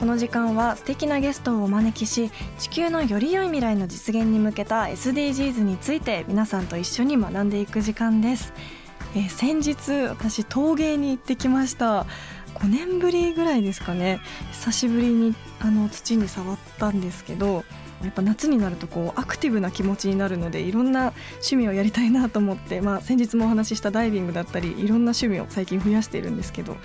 この時間は素敵なゲストをお招きし地球のより良い未来の実現に向けた SDGs について皆さんと一緒に学んでいく時間です、えー先日私陶芸に行ってきました。5年ぶりぐらいですかね。久しぶりにあの土に触ったんですけどやっぱ夏になるとこうアクティブな気持ちになるのでいろんな趣味をやりたいなと思って、まあ、先日もお話ししたダイビングだったりいろんな趣味を最近増やしているんですけど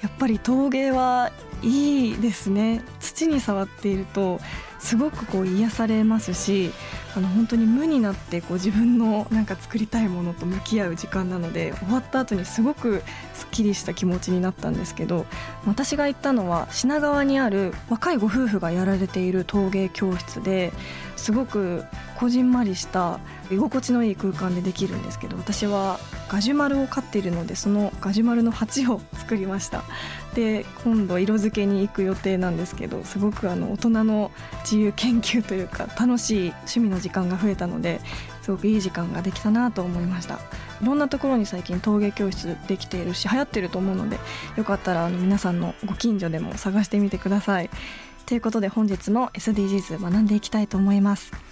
やっぱり陶芸はいいですね。土に触っているとすごくこう癒されますしあの本当に無になってこう自分の なんか作りたいものと向き合う時間なので終わった後にすごくすっきりした気持ちになったんですけど私が行ったのは品川にある若いご夫婦がやられている陶芸教室ですごくこじんまりした居心地のいい空間でできるんですけど私はガジュマルを飼っているのでそのガジュマルの鉢を作りました。で今度色付けに行く予定なんですけどすごくあの大人の自由研究というか楽しい趣味の時間が増えたのですごくいい時間ができたなと思いました。いろんなところに最近陶芸教室できているし流行ってると思うのでよかったらあの皆さんのご近所でも探してみてください。ということで本日も SDGs 学んでいきたいと思います。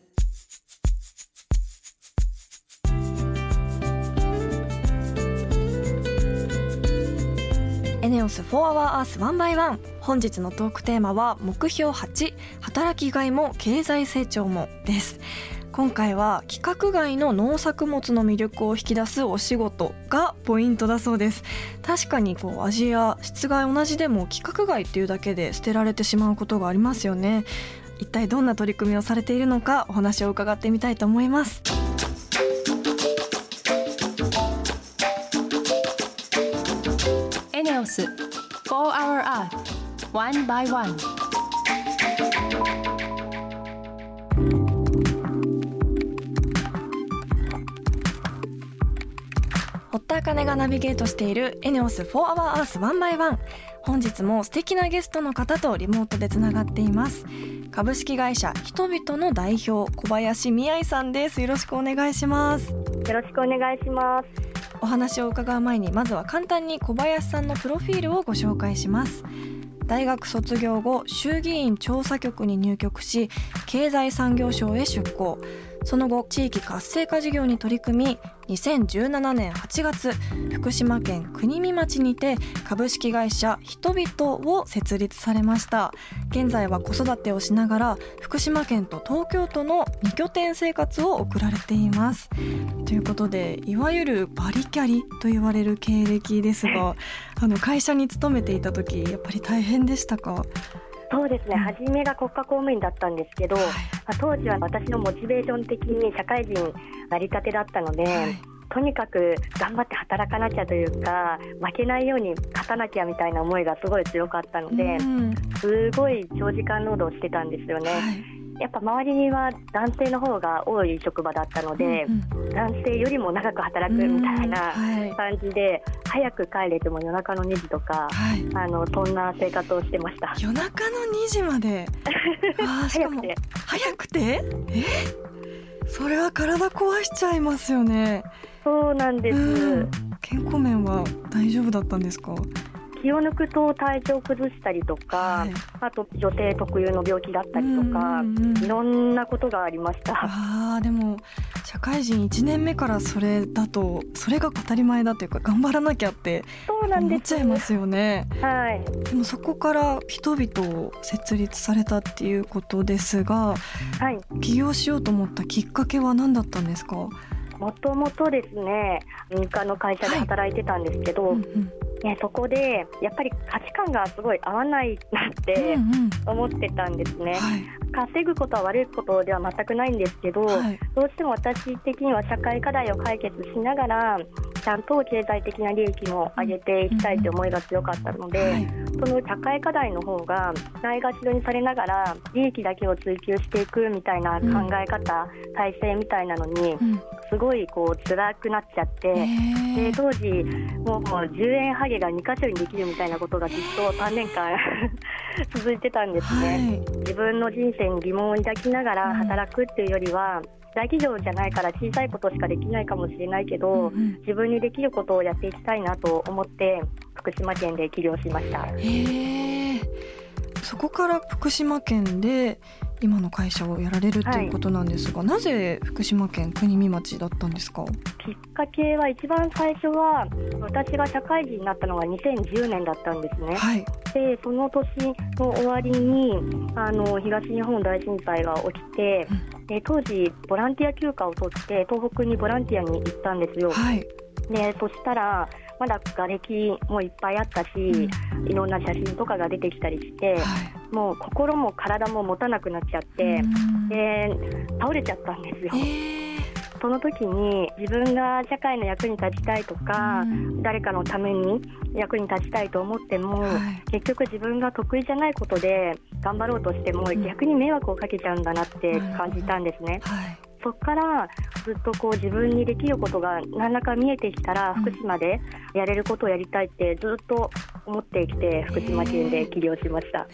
ネオス4 Hour Earth 1 by 1本日のトークテーマは目標8働きがいも経済成長もです。今回は規格外の農作物の魅力を引き出すお仕事がポイントだそうです。確かにこう味や質が同じでも規格外っていうだけで捨てられてしまうことがありますよね。一体どんな取り組みをされているのかお話を伺ってみたいと思います。ス4 Hour Earth One by One. 堀田茜がナビゲートしているエネオス4 Hour Earth 1 by 1本日も素敵なゲストの方とリモートでつながっています。株式会社人々の代表小林美愛さんです。よろしくお願いします。よろしくお願いします。お話を伺う前にまずは簡単に小林さんのプロフィールをご紹介します。大学卒業後衆議院調査局に入局し経済産業省へ出向。その後地域活性化事業に取り組み2017年8月福島県国見町にて株式会社人々を設立されました。現在は子育てをしながら福島県と東京都の2拠点生活を送られています。ということでいわゆるバリキャリと言われる経歴ですがあの会社に勤めていた時やっぱり大変でしたか？そうですね、初めが国家公務員だったんですけど、まあ当時は私のモチベーション的に社会人なりたてだったので、はい。とにかく頑張って働かなきゃというか、負けないように勝たなきゃみたいな思いがすごい強かったので、うん。すごい長時間労働してたんですよね。はいやっぱ周りには男性の方が多い職場だったので、うん男性よりも長く働くみたいなうんはい。感じで、早く帰れても夜中の2時とか、はい。あのそんな生活をしてました。夜中の2時まで？早くて。早くて？え？それは体壊しちゃいますよね。そうなんです、うん。健康面は大丈夫だったんですか？気を抜くと体調崩したりとか、はい。あと女性特有の病気だったりとか、うんうんうんいろんなことがありました。あーでも社会人1年目からそれだとそれが当たり前だというか頑張らなきゃって思っちゃいますよね。はい、でもそこから人々を設立されたっていうことですがはい、起業しようと思ったきっかけは何だったんですか、もともとですね民間の会社で働いてたんですけど、うんうんね、そこでやっぱり価値観がすごい合わないなってうんうん思ってたんですね。はい稼ぐことは悪いことでは全くないんですけど、はいどうしても私的には社会課題を解決しながらちゃんと経済的な利益も上げていきたいという思いが強かったので、はいその社会課題の方がないがしろにされながら利益だけを追求していくみたいな考え方、体制みたいなのにうんすごいこう辛くなっちゃって。で当時もう10円ハゲが2箇所にできるみたいなことがずっと3年間 続いてたんですね。はい自分の人生に疑問を抱きながうんら働くっていうよりは、大企業じゃないから小さいことしかできないかもしれないけど、うんうん自分にできることをやっていきたいなと思って福島県で起業しました。そこから福島県で今の会社をやられるっていうことなんですが、なぜ福島県国見町だったんですか？きっかけは一番最初は私が社会人になったのが2010年だったんですね。はい。でその年の終わりにあの東日本大震災が起きて、で当時ボランティア休暇を取って東北にボランティアに行ったんですよ。はい。でそしたらまだ瓦礫もいっぱいあったし、いろんな写真とかが出てきたりして、はい。もう心も体も持たなくなっちゃって、うん。で倒れちゃったんですよ。その時に自分が社会の役に立ちたいとか、うん。誰かのために役に立ちたいと思っても、はい。結局自分が得意じゃないことで頑張ろうとしてもん。逆に迷惑をかけちゃうんだなって感じたんですね。はいそこからずっとこう自分にできることが何らか見えてきたらうん。福島でやれることをやりたいってずっと思ってきて福島県で起業しました。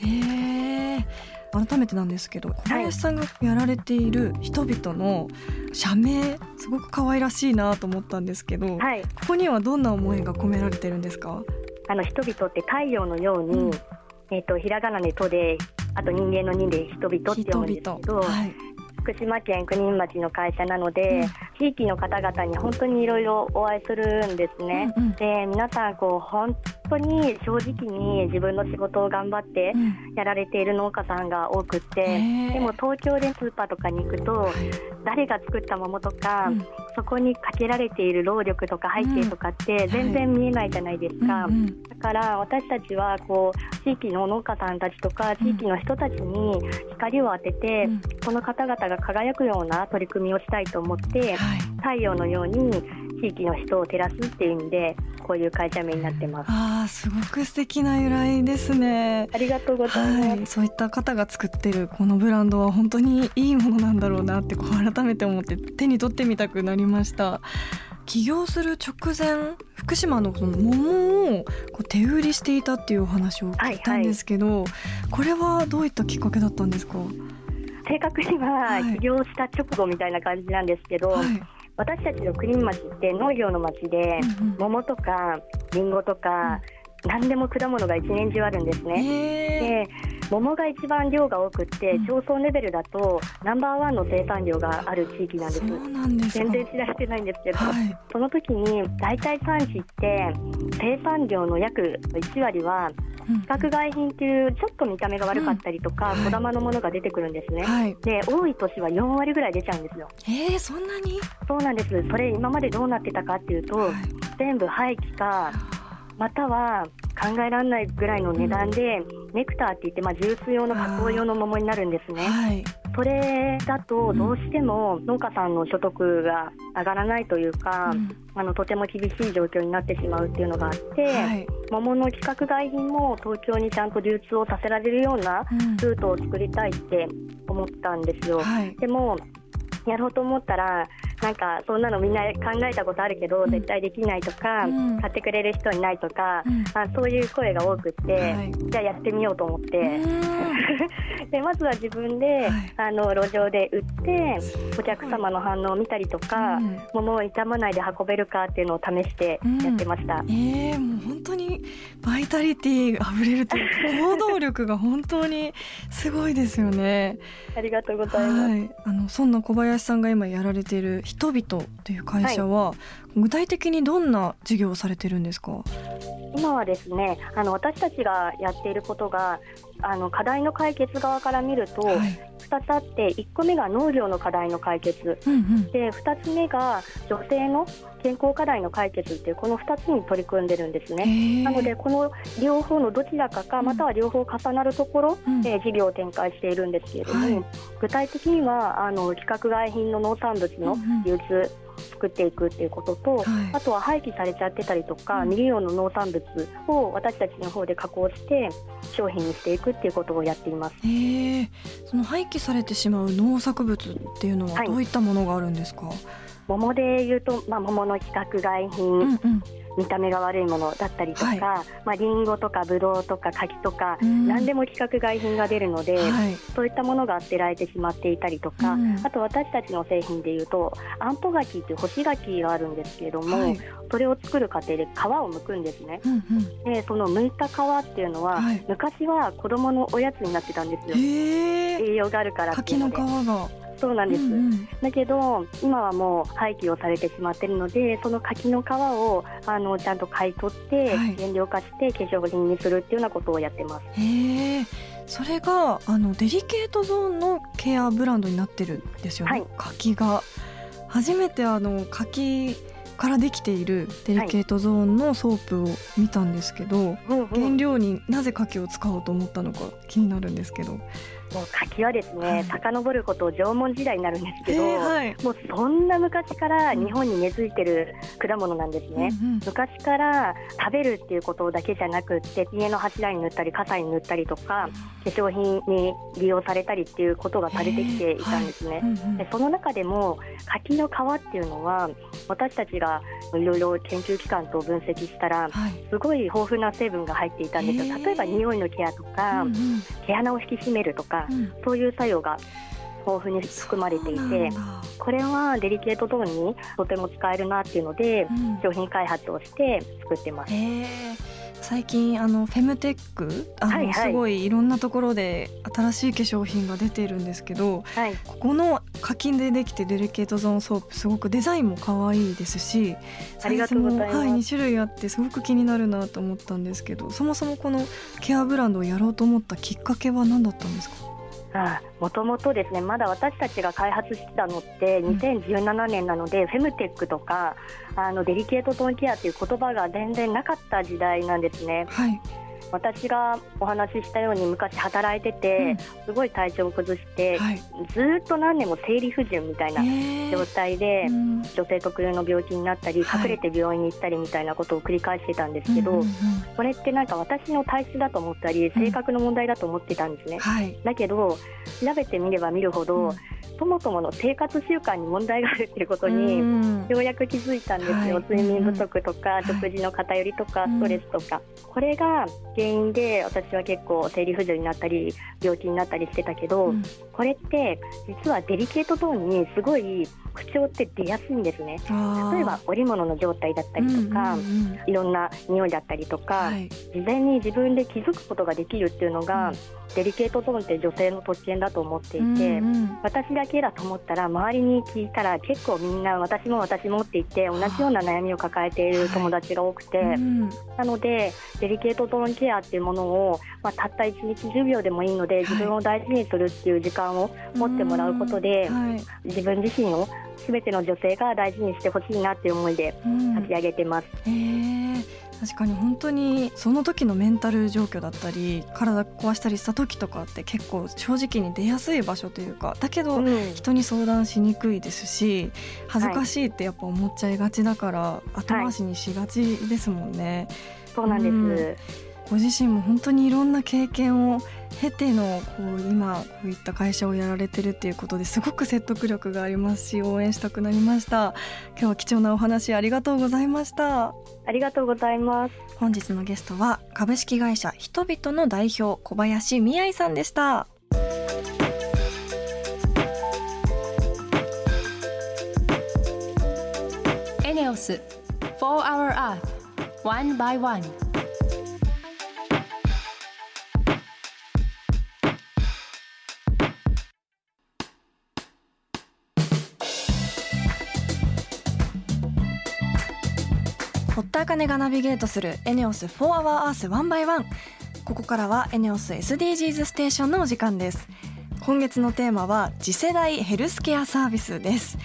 改めてなんですけど小林さんがやられている人々の社名すごく可愛らしいなと思ったんですけど、はい、ここにはどんな思いが込められてるんですか？あの人々って太陽のように、うん。えっ、とひらがなで「と」であと人間の「人」で人々って読むんですけど、はい福島県国見町の会社なので、う地域の方々に本当にいろいろお会いするんですね。うんうん。で皆さんこう本当に正直に自分の仕事を頑張ってうん。やられている農家さんが多くって、でも東京でスーパーとかに行くと誰が作った桃とか、うん。そこにかけられている労力とか背景とかって全然見えないじゃないですか。だから私たちはこう地域の農家さんたちとか地域の人たちに光を当てて、うん。この方々が輝くような取り組みをしたいと思ってはい太陽のように地域の人を照らすっていう意味でこういう会社名になってます。あーすごく素敵な由来ですね。ありがとうございます。はい、そういった方が作ってるこのブランドは本当にいいものなんだろうなってこう改めて思って手に取ってみたくなりました。起業する直前福島のその桃をこう手売りしていたっていうお話を聞いたんですけど、これはどういったきっかけだったんですか、正確にははい。起業した直後みたいな感じなんですけど、はい。私たちの国見町って農業の町で、うんうん。桃とかリンゴとか、何でも果物が一年中あるんですね。で桃が一番量が多くって、うん。町村レベルだとナンバーワンの生産量がある地域なんです。全然知られてないんですけど、はい。その時に大体産地って生産量の約1割はうん規格外品っていうちょっと見た目が悪かったりとか、うんはい小玉のものが出てくるんですね。はいで多い年は4割ぐらい出ちゃうんですよ。えー、そんなに、そうなんです。それ今までどうなってたかっていうと、はい全部廃棄かまたは考えられないぐらいの値段で、ネクターって言って、まあ、ジュース用の加工用の桃になるんですね。はいそれだとどうしても農家さんの所得が上がらないというか、うん。あのとても厳しい状況になってしまうっていうのがあって、はい。桃の規格外品も東京にちゃんと流通をさせられるようなうん。ルートを作りたいって思ったんですよ。はい。でもやろうと思ったらなんかそんなのみんな考えたことあるけど、絶対できないとか、うん。買ってくれる人いないとか、うん。あそういう声が多くって、はい。じゃあやってみようと思って、うん。でまずは自分で、はい。あの路上で売ってお客様の反応を見たりとか、うん。物を傷まないで運べるかっていうのを試してやってました。えー、にバイタリティあふれるというか行動力が本当にすごいですよね。ありがとうございます。はい、あのそんな小林さんが今やられている人々という会社は、具体的にどんな事業をされてるんですか？今はですねあの私たちがやっていることがあの課題の解決側から見るとはい。2つあって1個目が農業の課題の解決うんうん。で2つ目が女性の健康課題の解決っていうこの2つに取り組んでるんですね。なのでこの両方のどちらかかうんまたは両方重なるところうんで事業を展開しているんですけれども、はい具体的にはあの規格外品の農産物のうんうん流通作っていくっていうことと、はいあとは廃棄されちゃってたりとか、うん未利用の農産物を私たちの方で加工して商品にしていくっていうことをやっています。その廃棄されてしまう農作物っていうのははいどういったものがあるんですか？桃で言うと、まあ、桃の規格外品、うんうん。見た目が悪いものだったりとか、はいまあ、リンゴとかブドウとか柿とか、うん何でも規格外品が出るので、はい。そういったものが捨てられてしまっていたりとか、うんあと私たちの製品でいうとあんぽ柿っていう干し柿があるんですけれども、はい。それを作る過程で皮を剥くんですねうんうん。でその剥いた皮っていうのは、はい昔は子供のおやつになってたんですよ。栄養があるからっていうので皮が。そうなんです、うんうん。だけど今はもう廃棄をされてしまっているのでその柿の皮をあのちゃんと買い取ってはい。原料化して化粧品にするっていうようなことをやってます。へえ。それがあのデリケートゾーンのケアブランドになってるんですよね？はい。柿が。初めてあの柿からできているデリケートゾーンのソープを見たんですけど、うんうん。原料になぜ柿を使おうと思ったのか気になるんですけど。もう柿はですね、はい遡ること縄文時代になるんですけど、はい。もうそんな昔から日本に根付いてる果物なんですね。うんうん昔から食べるっていうことだけじゃなくって家の柱に塗ったり傘に塗ったりとか化粧品に利用されたりっていうことがされてきていたんですね。うんうんでその中でも柿の皮っていうのは私たちがいろいろ研究機関と分析したらはい。すごい豊富な成分が入っていたんですよ例えば匂いのケアとか、うんうん毛穴を引き締めるとか、うん。そういう作用が豊富に含まれていてこれはデリケートゾーンにとても使えるなっていうのでうん。商品開発をして作ってます。へえ最近あのフェムテックあの、はいはい。すごいいろんなところで新しい化粧品が出ているんですけどはい、ここの課金でできてデリケートゾーンソープすごくデザインも可愛いですしサイズもはい、2種類あってすごく気になるなと思ったんですけどそもそもこのケアブランドをやろうと思ったきっかけは何だったんですか？もともとですねまだ私たちが開発してたのってうん。2017年なので、フェムテックとかあのデリケートトーンケアっていう言葉が全然なかった時代なんですね。はい、私がお話ししたように昔働いてて、すごい体調を崩して、はい。ずーっと何年も生理不順みたいな状態で、うん。女性特有の病気になったり、はい。隠れて病院に行ったりみたいなことを繰り返してたんですけど、これってなんか私の体質だと思ったり性格の問題だと思ってたんですね。はい。だけど調べてみれば見るほど、うん。そもそもの生活習慣に問題があるっていうことに、うんようやく気づいたんですよ、はい。睡眠不足とか、ん食事の偏りとか、うん。ストレスとか、これが原因で私は結構生理不順になったり病気になったりしてたけど、うん。これって実はデリケートゾーンにすごい不調って出やすいんですね。例えば織物の状態だったりとか、うんうんうん。いろんな匂いだったりとか、はい。事前に自分で気づくことができるっていうのが、うん。デリケートゾーンって女性の特権だと思っていて、うんうん。私だけだと思ったら周りに聞いたら結構みんな私も私もって言って同じような悩みを抱えている友達が多くて、うんなのでデリケートゾーンケアっていうものを、まあ、たった1日10秒でもいいので自分を大事にするっていう時間を持ってもらうことで、はい。自分自身を全ての女性が大事にしてほしいなっていう思いでうん。立ち上げてます。確かに本当にその時のメンタル状況だったり体壊したりした時とかって結構正直に出やすい場所というかだけどうん。人に相談しにくいですし恥ずかしいってやっぱ思っちゃいがちだから後回しにしがちですもんね。そうなんです、うんご自身も本当にいろんな経験を経てのこう今こういった会社をやられてるっていうことですごく説得力がありますし応援したくなりました。今日は貴重なお話ありがとうございました。ありがとうございます本日のゲストは株式会社人々の代表小林美愛さんでした。エネオス4 Hour Earth One by One. 茜がナビゲートするエネオス4 Hour Earth One by One ここからはエネオス SDGs ステーションのお時間です。今月のテーマは次世代ヘルスケアサービスです。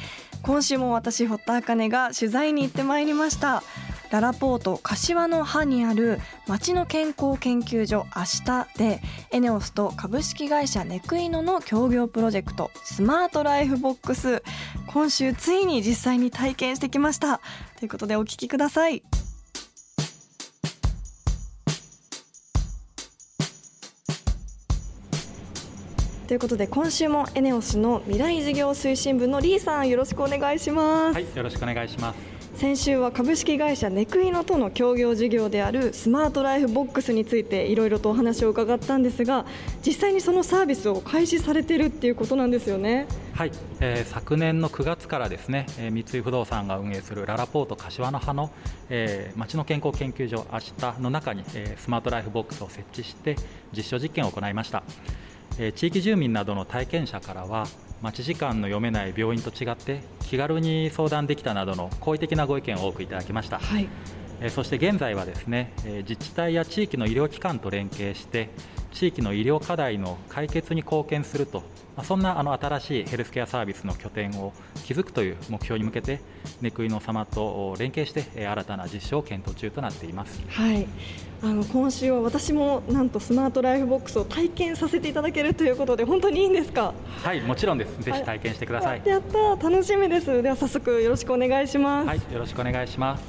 今週も私堀田茜が取材に行ってまいりました。ララポート柏の葉にある町の健康研究所明日でエネオスと株式会社ネクイノの協業プロジェクトスマートライフボックス。今週ついに実際に体験してきました。ということでお聞きください。ということで今週もエネオスの未来事業推進部のリーさんよろしくお願いします、はい、よろしくお願いします。先週は株式会社ネクイノとの協業事業であるスマートライフボックスについていろいろとお話を伺ったんですが実際にそのサービスを開始されてるっていうことなんですよねはい、えー昨年の9月からですね、えー三井不動産が運営するララポート柏の葉の、えー町の健康研究所明日の中に、えースマートライフボックスを設置して実証実験を行いました。えー地域住民などの体験者からは待ち時間の読めない病院と違って気軽に相談できたなどの好意的なご意見を多くいただきました。はい。えーそして現在はですねえー自治体や地域の医療機関と連携して地域の医療課題の解決に貢献するとまあそんなあの新しいヘルスケアサービスの拠点を築くという目標に向けてネクイノ様と連携してえー新たな実証を検討中となっています。はいあの今週は私もなんとスマートライフボックスを体験させていただけるということで本当にいいんですか？はいもちろんです。ぜひ体験してください。やったー。楽しみです。では早速よろしくお願いします、はいよろしくお願いします。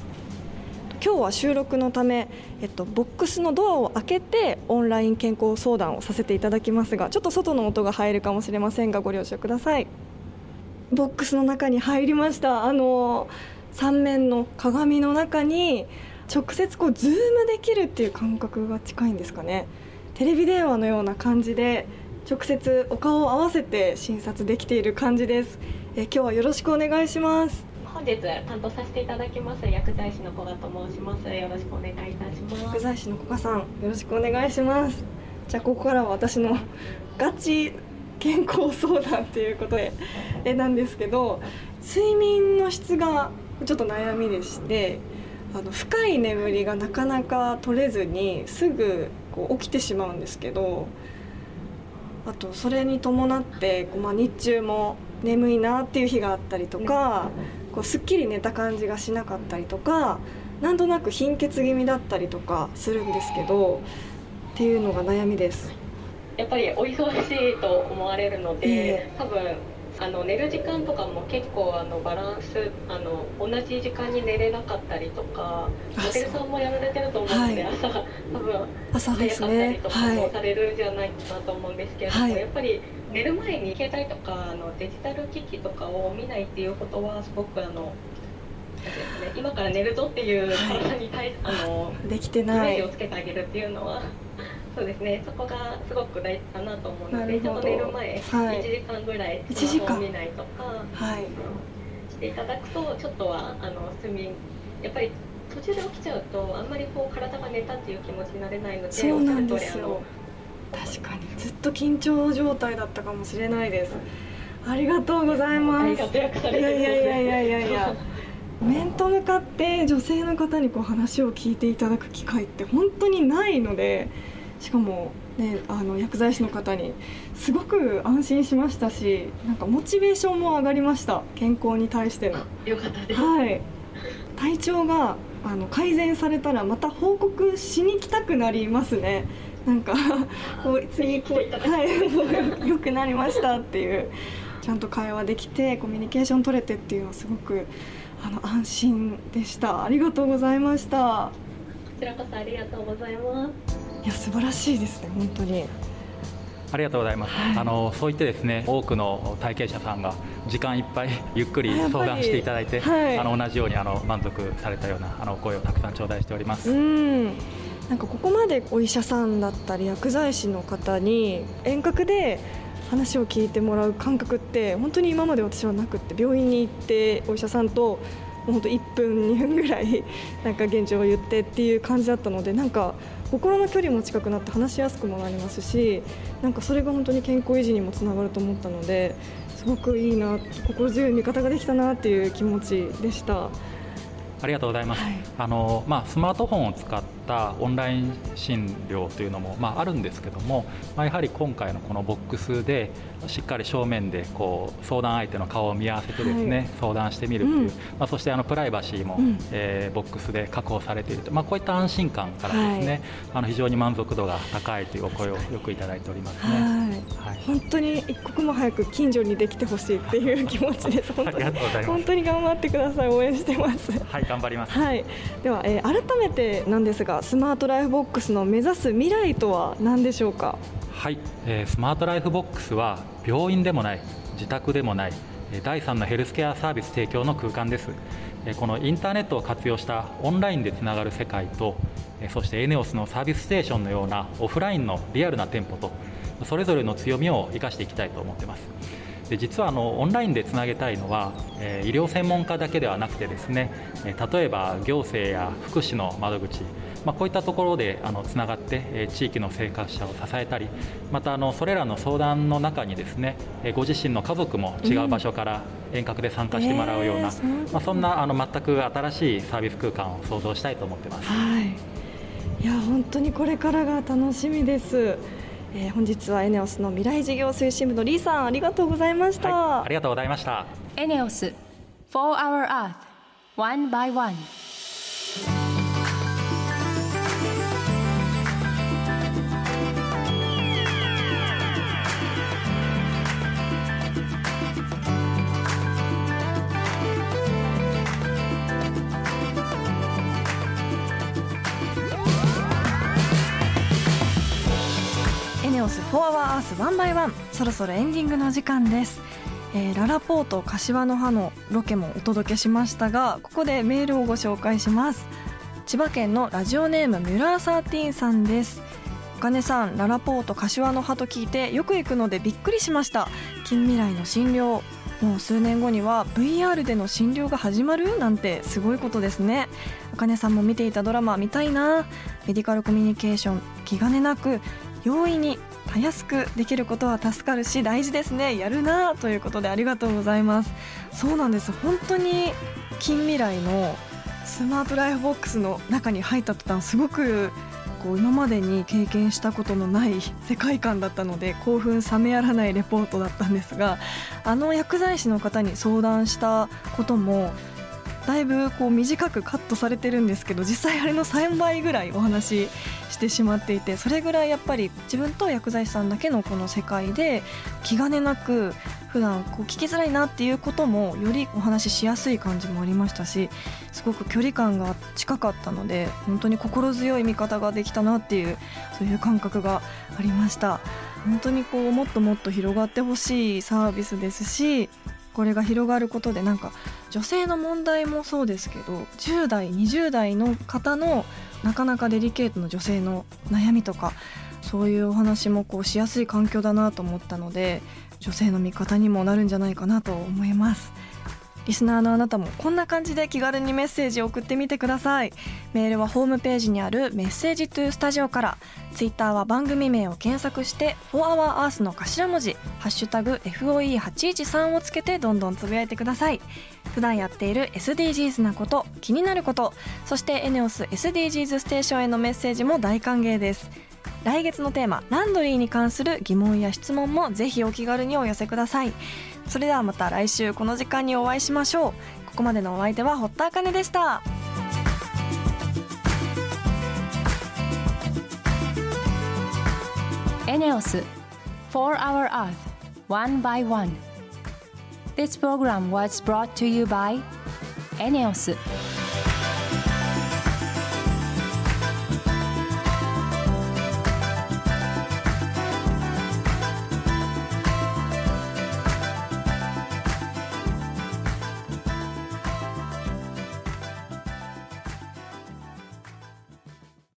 今日は収録のため、えっと、ボックスのドアを開けてオンライン健康相談をさせていただきますがちょっと外の音が入るかもしれませんがご了承ください。ボックスの中に入りました。あの三面の鏡の中に直接こうズームできるっていう感覚が近いんですかね。テレビ電話のような感じで直接お顔を合わせて診察できている感じです。え今日はよろしくお願いします。本日担当させていただきます薬剤師の古賀と申します。よろしくお願いいたします。薬剤師の古賀さんよろしくお願いします。じゃあここからは私の ガチ健康相談ということでえなんですけど睡眠の質がちょっと悩みでしてあの深い眠りがなかなか取れずにすぐこう起きてしまうんですけどあとそれに伴ってこう、まあ、日中も眠いなっていう日があったりとかこうすっきり寝た感じがしなかったりとかなんとなく貧血気味だったりとかするんですけどっていうのが悩みです。やっぱりお忙しいと思われるので、え多分あの寝る時間とかも結構あのバランスあの同じ時間に寝れなかったりとかあモデルさんもやられてると思うので、はい朝多分朝で早かったり。とかはい。もされるんじゃないかなと思うんですけれども、はいやっぱり寝る前に携帯とかあのデジタル機器とかを見ないっていうことはすごくあの今から寝るぞっていうはい体に対し、あのできてイメないージを。つけてあげるっていうのはそうですねそこがすごく大事かなと思うのでちょっと寝る前、はい1時間ぐらい1時間スマホを見ないとかはい。していただくとちょっとはあの睡眠やっぱり途中で起きちゃうとあんまりこう体が寝たっていう気持ちになれないのでそうなんですよ。確かにずっと緊張状態だったかもしれないです。ありがとうございます。いやいやいやいやいやいや面と向かって女性の方にこう話を聞いていただく機会って本当にないのでしかも、ね、あの薬剤師の方にすごく安心しましたしなんかモチベーションも上がりました健康に対しての。よかったです。はい。体調があの改善されたらまた報告しに来たくなりますね。なんかこう次こうはい。良くなりましたっていうちゃんと会話できてコミュニケーション取れてっていうのはすごくあの安心でした。ありがとうございました。ちらこそありがとうございますいや素晴らしいですね本当に。ありがとうございます、はい、あのそう言ってですね多くの体験者さんが時間いっぱい ゆっくり相談していただいて、はい、あの同じようにあの満足されたようなあの声をたくさん頂戴しております。うん。なんかここまでお医者さんだったり薬剤師の方に遠隔で話を聞いてもらう感覚って本当に今まで私はなくって病院に行ってお医者さんと本当1分2分ぐらいなんか現状を言ってっていう感じだったのでなんか心の距離も近くなって話しやすくもなりますしなんかそれが本当に健康維持にもつながると思ったのですごくいいな心強い味方ができたなっていう気持ちでした。ありがとうございます。はい、あのまあスマートフォンを使ったオンライン診療というのもまああるんですけども、まあ、やはり今回のこのボックスでしっかり正面でこう相談相手の顔を見合わせてですね、はい、相談してみるという、うん、まあそしてあのプライバシーも、うん、えー、ボックスで確保されていると、まあこういった安心感からですね、はい、あの非常に満足度が高いというお声をよくいただいておりますね。はい、本当に一刻も早く近所にできてほしいっていう気持ちです。本当に本当に頑張ってください。応援してます。はい、頑張ります。はい。では、えー、改めてなんですがスマートライフボックスの目指す未来とは何でしょうか？はい、えー、スマートライフボックスは病院でもない自宅でもない第3のヘルスケアサービス提供の空間です。このインターネットを活用したオンラインでつながる世界とそして ENEOS のサービスステーションのようなオフラインのリアルな店舗とそれぞれの強みを生かしていきたいと思ってます。で実はあのオンラインでつなげたいのは、えー、医療専門家だけではなくてですね、えー、例えば行政や福祉の窓口、まあ、こういったところであのつながって、えー、地域の生活者を支えたりまたあのそれらの相談の中にですね、えー、ご自身の家族も違う場所から遠隔で参加してもらうような、うん、まあ、そんなあの全く新しいサービス空間を創造したいと思ってます。はい、いや本当にこれからが楽しみです。えー、本日はエネオスの未来事業推進部のリーさんありがとうございました、はい、ありがとうございました。エネオス For Our Earth One by One オス4 Hour Earth 1 by 1そろそろエンディングの時間です、えー、ララポート柏の葉のロケもお届けしましたがここでメールをご紹介します。千葉県のラジオネームミュラーサーティーンさんです。お金さんララポート柏の葉と聞いてよく行くのでびっくりしました。近未来の診療。もう数年後には VR での診療が始まる？なんてすごいことですね。お金さんも見ていたドラマ見たいな。メディカルコミュニケーション気兼ねなく容易にたやすくできることは助かるし大事ですね。やるなということでありがとうございます。そうなんです。本当に近未来のスマートライフボックスの中に入った途端すごくこう今までに経験したことのない世界観だったので興奮冷めやらないレポートだったんですがあの薬剤師の方に相談したこともだいぶこう短くカットされてるんですけど実際あれの3倍ぐらいお話ししてしまっていてそれぐらいやっぱり自分と薬剤師さんだけのこの世界で気兼ねなく普段こう聞きづらいなっていうこともよりお話ししやすい感じもありましたしすごく距離感が近かったので本当に心強い味方ができたなっていうそういう感覚がありました本当にこうもっともっと広がってほしいサービスですしこれが広がることでなんか女性の問題もそうですけど10代20代の方のなかなかデリケートな女性の悩みとかそういうお話もこうしやすい環境だなと思ったので女性の味方にもなるんじゃないかなと思います。リスナーのあなたもこんな感じで気軽にメッセージを送ってみてください。メールはホームページにあるメッセージトゥースタジオから。ツイッターは番組名を検索して「4HourEarth」の頭文字「ハッシュタグ #FOE813」をつけてどんどんつぶやいてください。普段やっている SDGs なこと気になることそして ENEOSSDGs ステーションへのメッセージも大歓迎です。来月のテーマランドリーに関する疑問や質問もぜひお気軽にお寄せください。それではまた来週この時間にお会いしましょう。ここまでのお相手は堀田茜でした。エネオス4 Hour Earth One by One. This program was brought to you by エネオス